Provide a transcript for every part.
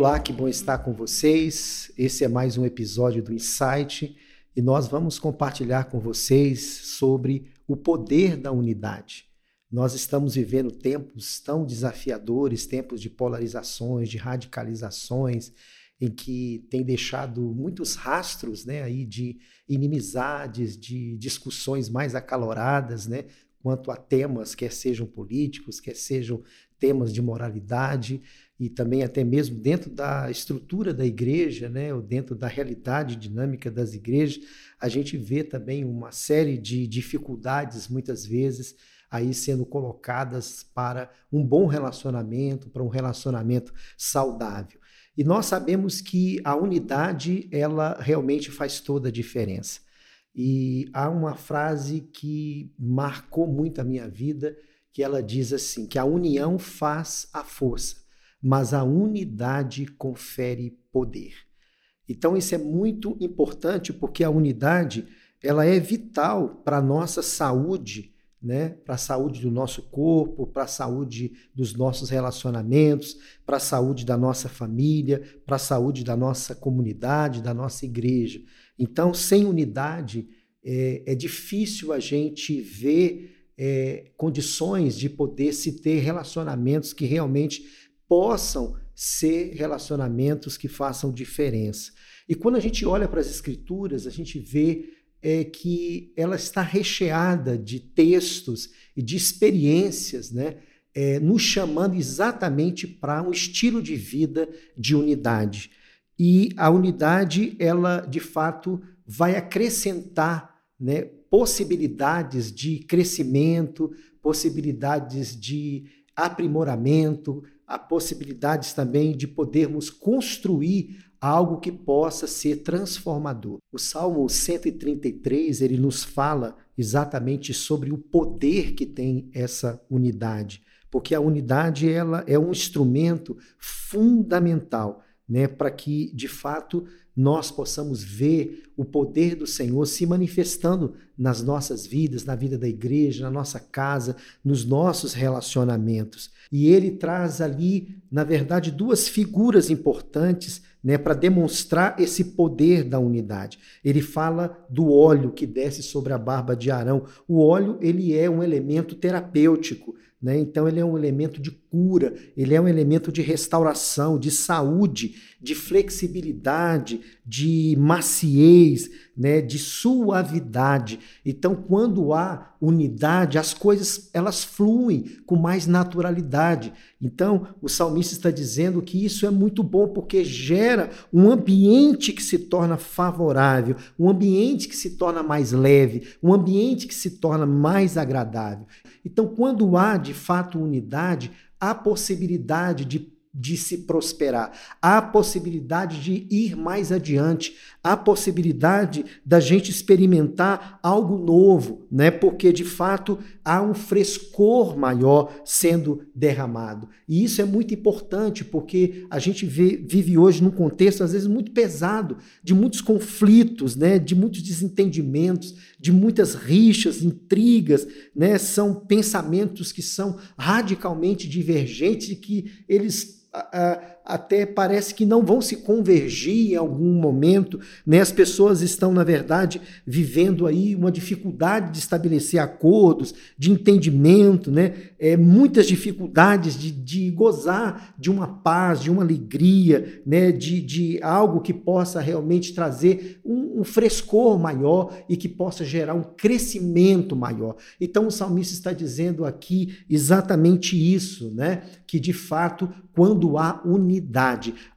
Olá, que bom estar com vocês. Esse é mais um episódio do Insight e nós vamos compartilhar com vocês sobre o poder da unidade. Nós estamos vivendo tempos tão desafiadores, tempos de polarizações, de radicalizações, em que tem deixado muitos rastros, né, aí de inimizades, de discussões mais acaloradas, né, quanto a temas, quer sejam políticos, quer sejam temas de moralidade e também até mesmo dentro da estrutura da igreja, né, ou dentro da realidade dinâmica das igrejas, a gente vê também uma série de dificuldades muitas vezes aí sendo colocadas para um bom relacionamento, para um relacionamento saudável. E nós sabemos que a unidade, ela realmente faz toda a diferença. E há uma frase que marcou muito a minha vida, que ela diz assim, que a união faz a força mas a unidade confere poder. Então isso é muito importante porque a unidade ela é vital para a nossa saúde, né? para a saúde do nosso corpo, para a saúde dos nossos relacionamentos, para a saúde da nossa família, para a saúde da nossa comunidade, da nossa igreja. Então, sem unidade, é, é difícil a gente ver é, condições de poder se ter relacionamentos que realmente possam ser relacionamentos que façam diferença. E quando a gente olha para as escrituras, a gente vê é, que ela está recheada de textos e de experiências, né? É, nos chamando exatamente para um estilo de vida de unidade. E a unidade, ela de fato vai acrescentar né, possibilidades de crescimento, possibilidades de aprimoramento, há possibilidades também de podermos construir algo que possa ser transformador. O Salmo 133, ele nos fala exatamente sobre o poder que tem essa unidade, porque a unidade ela é um instrumento fundamental, né, para que de fato nós possamos ver o poder do Senhor se manifestando nas nossas vidas, na vida da igreja, na nossa casa, nos nossos relacionamentos. E ele traz ali, na verdade, duas figuras importantes né, para demonstrar esse poder da unidade. Ele fala do óleo que desce sobre a barba de Arão. O óleo ele é um elemento terapêutico. Né? Então, ele é um elemento de cura, ele é um elemento de restauração, de saúde, de flexibilidade, de maciez, né? de suavidade. Então, quando há unidade, as coisas elas fluem com mais naturalidade. Então, o salmista está dizendo que isso é muito bom porque gera um ambiente que se torna favorável, um ambiente que se torna mais leve, um ambiente que se torna mais agradável. Então, quando há de fato unidade, há possibilidade de de se prosperar, há possibilidade de ir mais adiante, há possibilidade da gente experimentar algo novo, né? Porque de fato há um frescor maior sendo derramado. E isso é muito importante porque a gente vê, vive hoje num contexto às vezes muito pesado, de muitos conflitos, né? De muitos desentendimentos, de muitas rixas, intrigas, né? São pensamentos que são radicalmente divergentes e que eles uh, até parece que não vão se convergir em algum momento, né? As pessoas estão, na verdade, vivendo aí uma dificuldade de estabelecer acordos, de entendimento, né? É, muitas dificuldades de, de gozar de uma paz, de uma alegria, né? De, de algo que possa realmente trazer um, um frescor maior e que possa gerar um crescimento maior. Então, o salmista está dizendo aqui exatamente isso, né? Que de fato, quando há unidade,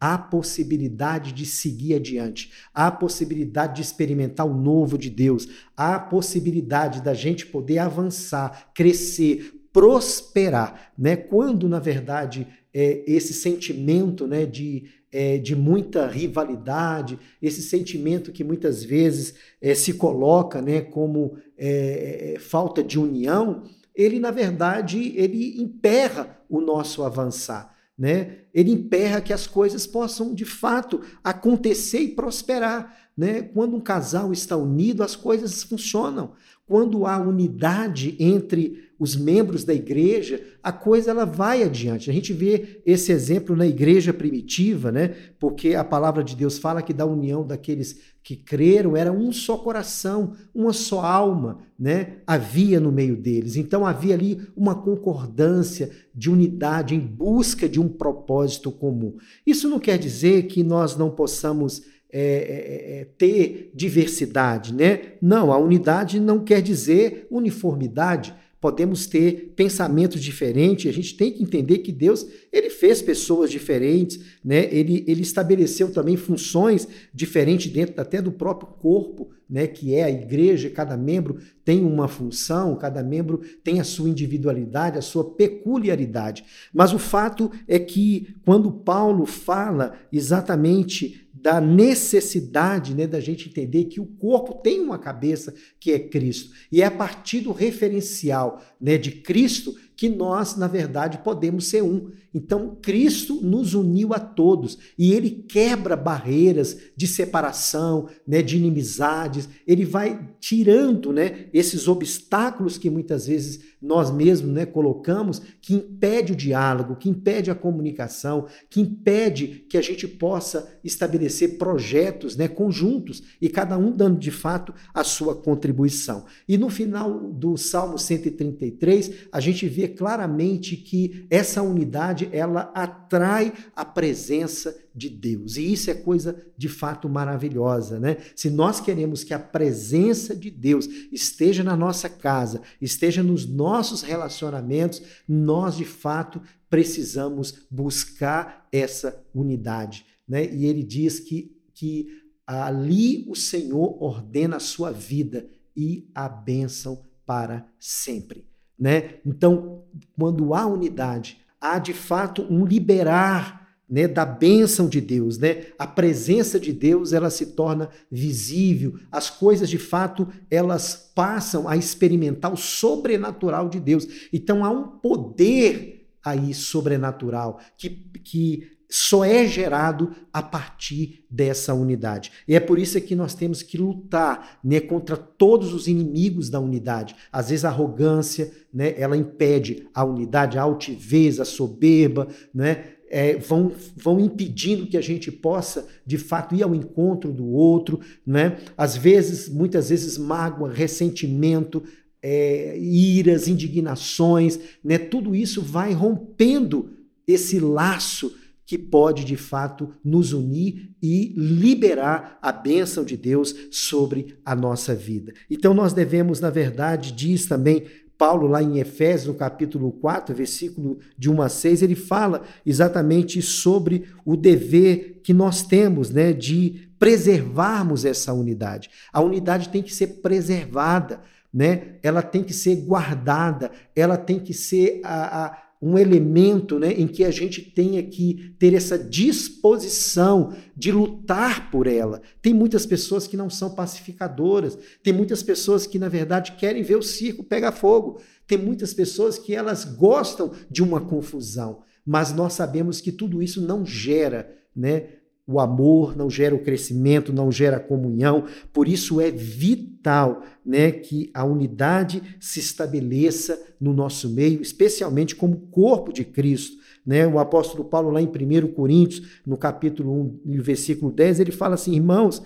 há possibilidade de seguir adiante, há possibilidade de experimentar o novo de Deus, há possibilidade da gente poder avançar, crescer, prosperar, né? Quando na verdade é, esse sentimento, né, de é, de muita rivalidade, esse sentimento que muitas vezes é, se coloca, né, como é, é, falta de união, ele na verdade ele emperra o nosso avançar né? Ele emperra que as coisas possam de fato acontecer e prosperar, né? Quando um casal está unido, as coisas funcionam. Quando há unidade entre os membros da igreja, a coisa ela vai adiante. A gente vê esse exemplo na igreja primitiva, né? Porque a palavra de Deus fala que da união daqueles que creram era um só coração, uma só alma, né? Havia no meio deles. Então havia ali uma concordância de unidade em busca de um propósito comum. Isso não quer dizer que nós não possamos é, é, é, ter diversidade, né? Não, a unidade não quer dizer uniformidade podemos ter pensamentos diferentes, a gente tem que entender que Deus, ele fez pessoas diferentes, né? Ele, ele estabeleceu também funções diferentes dentro até do próprio corpo, né, que é a igreja, cada membro tem uma função, cada membro tem a sua individualidade, a sua peculiaridade. Mas o fato é que quando Paulo fala exatamente da necessidade né, da gente entender que o corpo tem uma cabeça que é Cristo. E é a partir do referencial né, de Cristo que nós, na verdade, podemos ser um. Então, Cristo nos uniu a todos e ele quebra barreiras de separação, né, de inimizades, ele vai tirando né, esses obstáculos que muitas vezes nós mesmos né, colocamos, que impede o diálogo, que impede a comunicação, que impede que a gente possa estabelecer projetos né, conjuntos e cada um dando de fato a sua contribuição. E no final do Salmo 133, a gente vê claramente que essa unidade ela atrai a presença de Deus. E isso é coisa de fato maravilhosa, né? Se nós queremos que a presença de Deus esteja na nossa casa, esteja nos nossos relacionamentos, nós de fato precisamos buscar essa unidade, né? E ele diz que que ali o Senhor ordena a sua vida e a bênção para sempre. Né? Então, quando há unidade, há de fato um liberar né, da bênção de Deus, né? A presença de Deus ela se torna visível, as coisas de fato elas passam a experimentar o sobrenatural de Deus. Então há um poder aí sobrenatural que, que só é gerado a partir dessa unidade. E é por isso que nós temos que lutar né, contra todos os inimigos da unidade. Às vezes a arrogância, né, ela impede a unidade, a altivez, a soberba, né, é, vão, vão impedindo que a gente possa, de fato, ir ao encontro do outro. Né? Às vezes, muitas vezes, mágoa, ressentimento, é, iras, indignações, né? tudo isso vai rompendo esse laço que pode de fato nos unir e liberar a bênção de Deus sobre a nossa vida. Então nós devemos, na verdade, diz também Paulo lá em Efésios, no capítulo 4, versículo de 1 a 6, ele fala exatamente sobre o dever que nós temos, né, de preservarmos essa unidade. A unidade tem que ser preservada, né? Ela tem que ser guardada, ela tem que ser a, a um elemento né, em que a gente tenha que ter essa disposição de lutar por ela. Tem muitas pessoas que não são pacificadoras, tem muitas pessoas que, na verdade, querem ver o circo pegar fogo, tem muitas pessoas que elas gostam de uma confusão, mas nós sabemos que tudo isso não gera né, o amor, não gera o crescimento, não gera a comunhão. Por isso é vital né, que a unidade se estabeleça no nosso meio, especialmente como corpo de Cristo. Né? O apóstolo Paulo, lá em 1 Coríntios, no capítulo 1, versículo 10, ele fala assim: irmãos,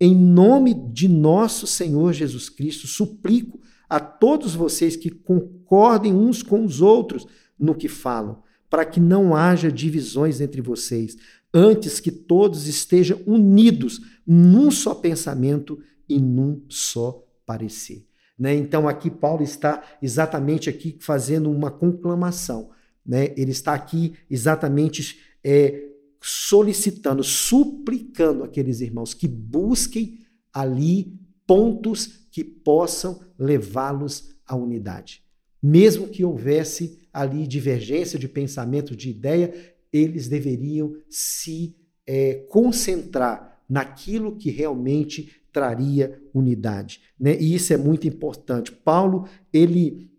em nome de nosso Senhor Jesus Cristo, suplico a todos vocês que concordem uns com os outros no que falam, para que não haja divisões entre vocês antes que todos estejam unidos num só pensamento e num só parecer. Né? Então aqui Paulo está exatamente aqui fazendo uma conclamação. Né? Ele está aqui exatamente é, solicitando, suplicando aqueles irmãos que busquem ali pontos que possam levá-los à unidade. Mesmo que houvesse ali divergência de pensamento, de ideia, eles deveriam se é, concentrar naquilo que realmente traria unidade. Né? E isso é muito importante. Paulo ele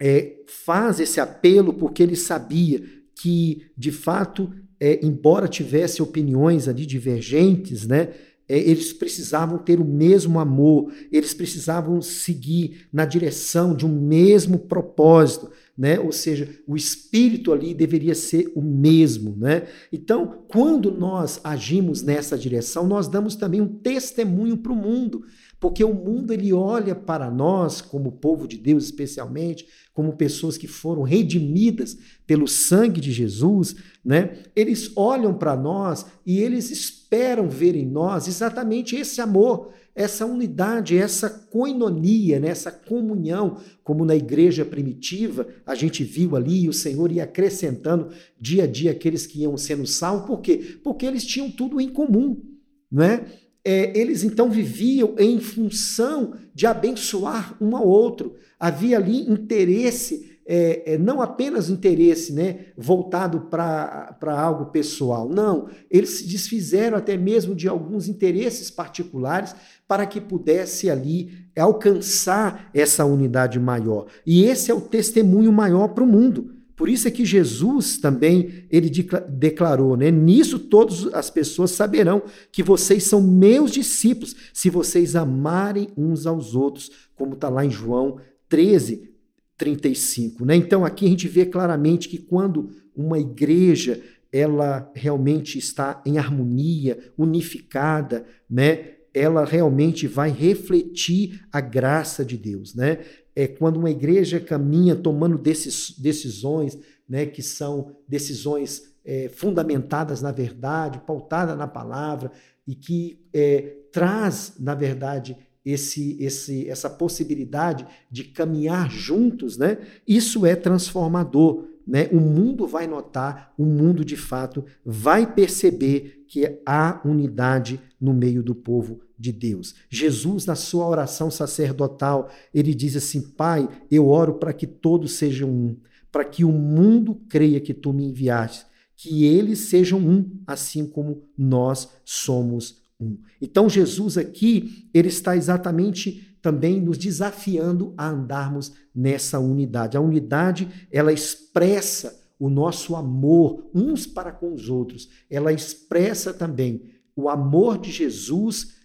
é, faz esse apelo porque ele sabia que, de fato, é, embora tivesse opiniões ali divergentes, né, eles precisavam ter o mesmo amor, eles precisavam seguir na direção de um mesmo propósito, né? Ou seja, o espírito ali deveria ser o mesmo, né? Então, quando nós agimos nessa direção, nós damos também um testemunho para o mundo, porque o mundo ele olha para nós como povo de Deus especialmente, como pessoas que foram redimidas pelo sangue de Jesus, né? Eles olham para nós e eles esperam ver em nós exatamente esse amor, essa unidade, essa coinonia, né? essa comunhão, como na igreja primitiva, a gente viu ali, o Senhor ia acrescentando dia a dia aqueles que iam sendo salvos, por quê? Porque eles tinham tudo em comum, não é? É, eles então viviam em função de abençoar um ao outro. Havia ali interesse, é, é, não apenas interesse né, voltado para algo pessoal, não. Eles se desfizeram até mesmo de alguns interesses particulares para que pudesse ali alcançar essa unidade maior. E esse é o testemunho maior para o mundo. Por isso é que Jesus também ele declarou, né? Nisso todas as pessoas saberão que vocês são meus discípulos, se vocês amarem uns aos outros, como está lá em João 13, 35. Né? Então aqui a gente vê claramente que quando uma igreja ela realmente está em harmonia, unificada, né? ela realmente vai refletir a graça de Deus, né? É quando uma igreja caminha tomando decisões, né, que são decisões é, fundamentadas na verdade, pautadas na palavra e que é, traz, na verdade, esse, esse, essa possibilidade de caminhar juntos, né? Isso é transformador né, o mundo vai notar, o mundo de fato vai perceber que há unidade no meio do povo de Deus. Jesus, na sua oração sacerdotal, ele diz assim: Pai, eu oro para que todos sejam um, para que o mundo creia que tu me enviaste, que eles sejam um, assim como nós somos um. Então, Jesus aqui, ele está exatamente também nos desafiando a andarmos nessa unidade. A unidade, ela expressa o nosso amor uns para com os outros. Ela expressa também o amor de Jesus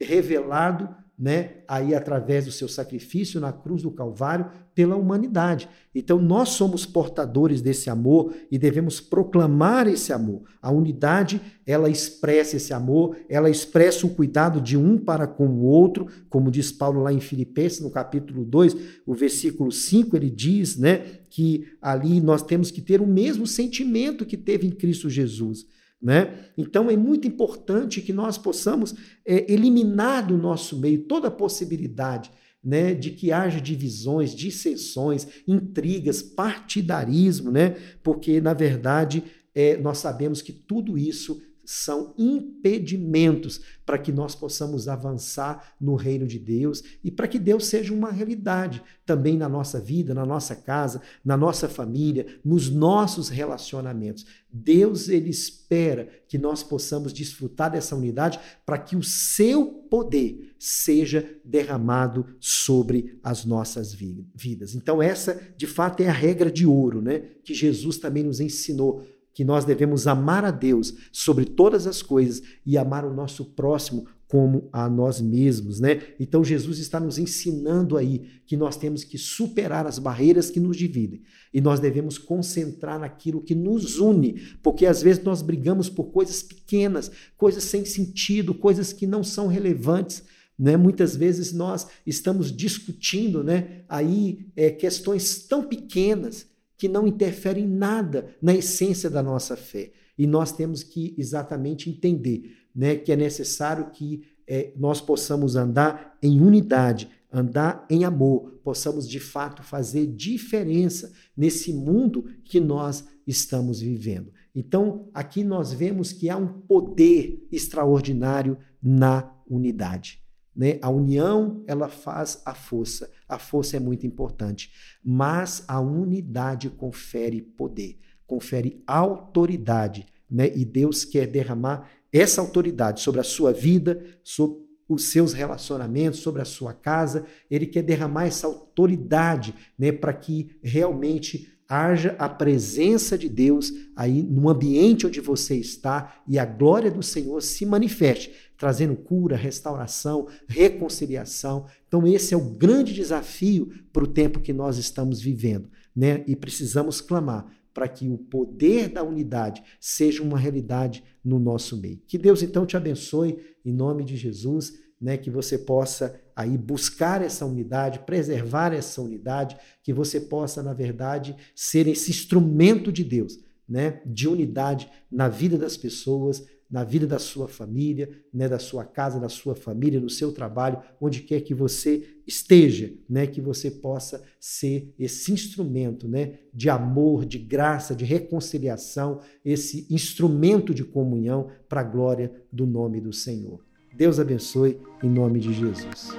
revelado né, aí através do seu sacrifício na cruz do Calvário pela humanidade. Então nós somos portadores desse amor e devemos proclamar esse amor. A unidade, ela expressa esse amor, ela expressa o cuidado de um para com o outro, como diz Paulo lá em Filipenses, no capítulo 2, o versículo 5, ele diz, né, que ali nós temos que ter o mesmo sentimento que teve em Cristo Jesus. Né? Então é muito importante que nós possamos é, eliminar do nosso meio toda a possibilidade né, de que haja divisões, dissensões, intrigas, partidarismo, né? porque, na verdade, é, nós sabemos que tudo isso são impedimentos para que nós possamos avançar no reino de Deus e para que Deus seja uma realidade também na nossa vida, na nossa casa, na nossa família, nos nossos relacionamentos. Deus ele espera que nós possamos desfrutar dessa unidade para que o seu poder seja derramado sobre as nossas vidas. Então essa, de fato, é a regra de ouro, né, que Jesus também nos ensinou que nós devemos amar a Deus sobre todas as coisas e amar o nosso próximo como a nós mesmos, né? Então Jesus está nos ensinando aí que nós temos que superar as barreiras que nos dividem e nós devemos concentrar naquilo que nos une, porque às vezes nós brigamos por coisas pequenas, coisas sem sentido, coisas que não são relevantes. Né? Muitas vezes nós estamos discutindo né, aí é, questões tão pequenas que não interferem nada na essência da nossa fé. E nós temos que exatamente entender né, que é necessário que é, nós possamos andar em unidade, andar em amor, possamos de fato fazer diferença nesse mundo que nós estamos vivendo. Então, aqui nós vemos que há um poder extraordinário na unidade. Né? A união ela faz a força. A força é muito importante, mas a unidade confere poder, confere autoridade, né? E Deus quer derramar essa autoridade sobre a sua vida, sobre os seus relacionamentos, sobre a sua casa. Ele quer derramar essa autoridade, né, para que realmente haja a presença de Deus aí no ambiente onde você está e a glória do Senhor se manifeste, trazendo cura, restauração, reconciliação. Então, esse é o grande desafio para o tempo que nós estamos vivendo, né? E precisamos clamar para que o poder da unidade seja uma realidade no nosso meio. Que Deus então te abençoe em nome de Jesus né, que você possa aí buscar essa unidade, preservar essa unidade, que você possa, na verdade, ser esse instrumento de Deus, né, de unidade na vida das pessoas, na vida da sua família, né, da sua casa, da sua família, no seu trabalho, onde quer que você esteja, né, que você possa ser esse instrumento, né, de amor, de graça, de reconciliação, esse instrumento de comunhão para a glória do nome do Senhor. Deus abençoe em nome de Jesus.